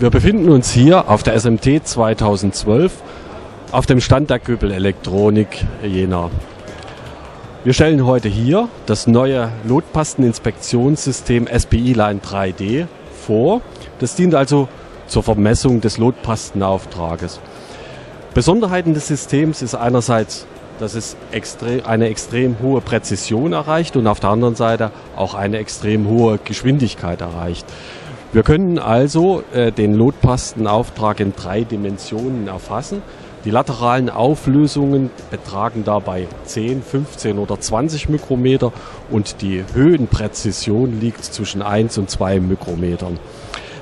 Wir befinden uns hier auf der SMT 2012 auf dem Stand der Göbel Elektronik Jena. Wir stellen heute hier das neue Lotpasteninspektionssystem SPI Line 3D vor. Das dient also zur Vermessung des Lotpastenauftrages. Besonderheiten des Systems ist einerseits, dass es eine extrem hohe Präzision erreicht und auf der anderen Seite auch eine extrem hohe Geschwindigkeit erreicht. Wir können also äh, den Lotpastenauftrag in drei Dimensionen erfassen. Die lateralen Auflösungen betragen dabei 10, 15 oder 20 Mikrometer und die Höhenpräzision liegt zwischen 1 und 2 Mikrometern.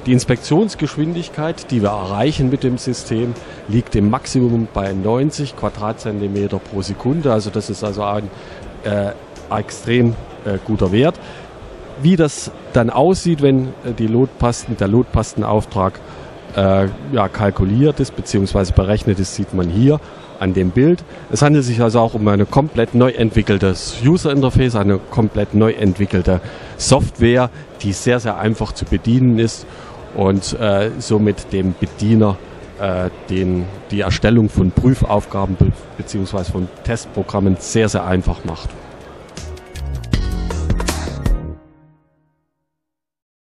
Die Inspektionsgeschwindigkeit, die wir erreichen mit dem System, liegt im Maximum bei 90 Quadratzentimeter pro Sekunde. Also das ist also ein äh, extrem äh, guter Wert. Wie das dann aussieht, wenn äh, die Lotpasten, der Lotpastenauftrag äh, ja, kalkuliert ist bzw. berechnet ist, sieht man hier an dem Bild. Es handelt sich also auch um eine komplett neu entwickelte User Interface, eine komplett neu entwickelte Software, die sehr, sehr einfach zu bedienen ist und äh, somit dem Bediener äh, den, die Erstellung von Prüfaufgaben bzw. von Testprogrammen sehr, sehr einfach macht.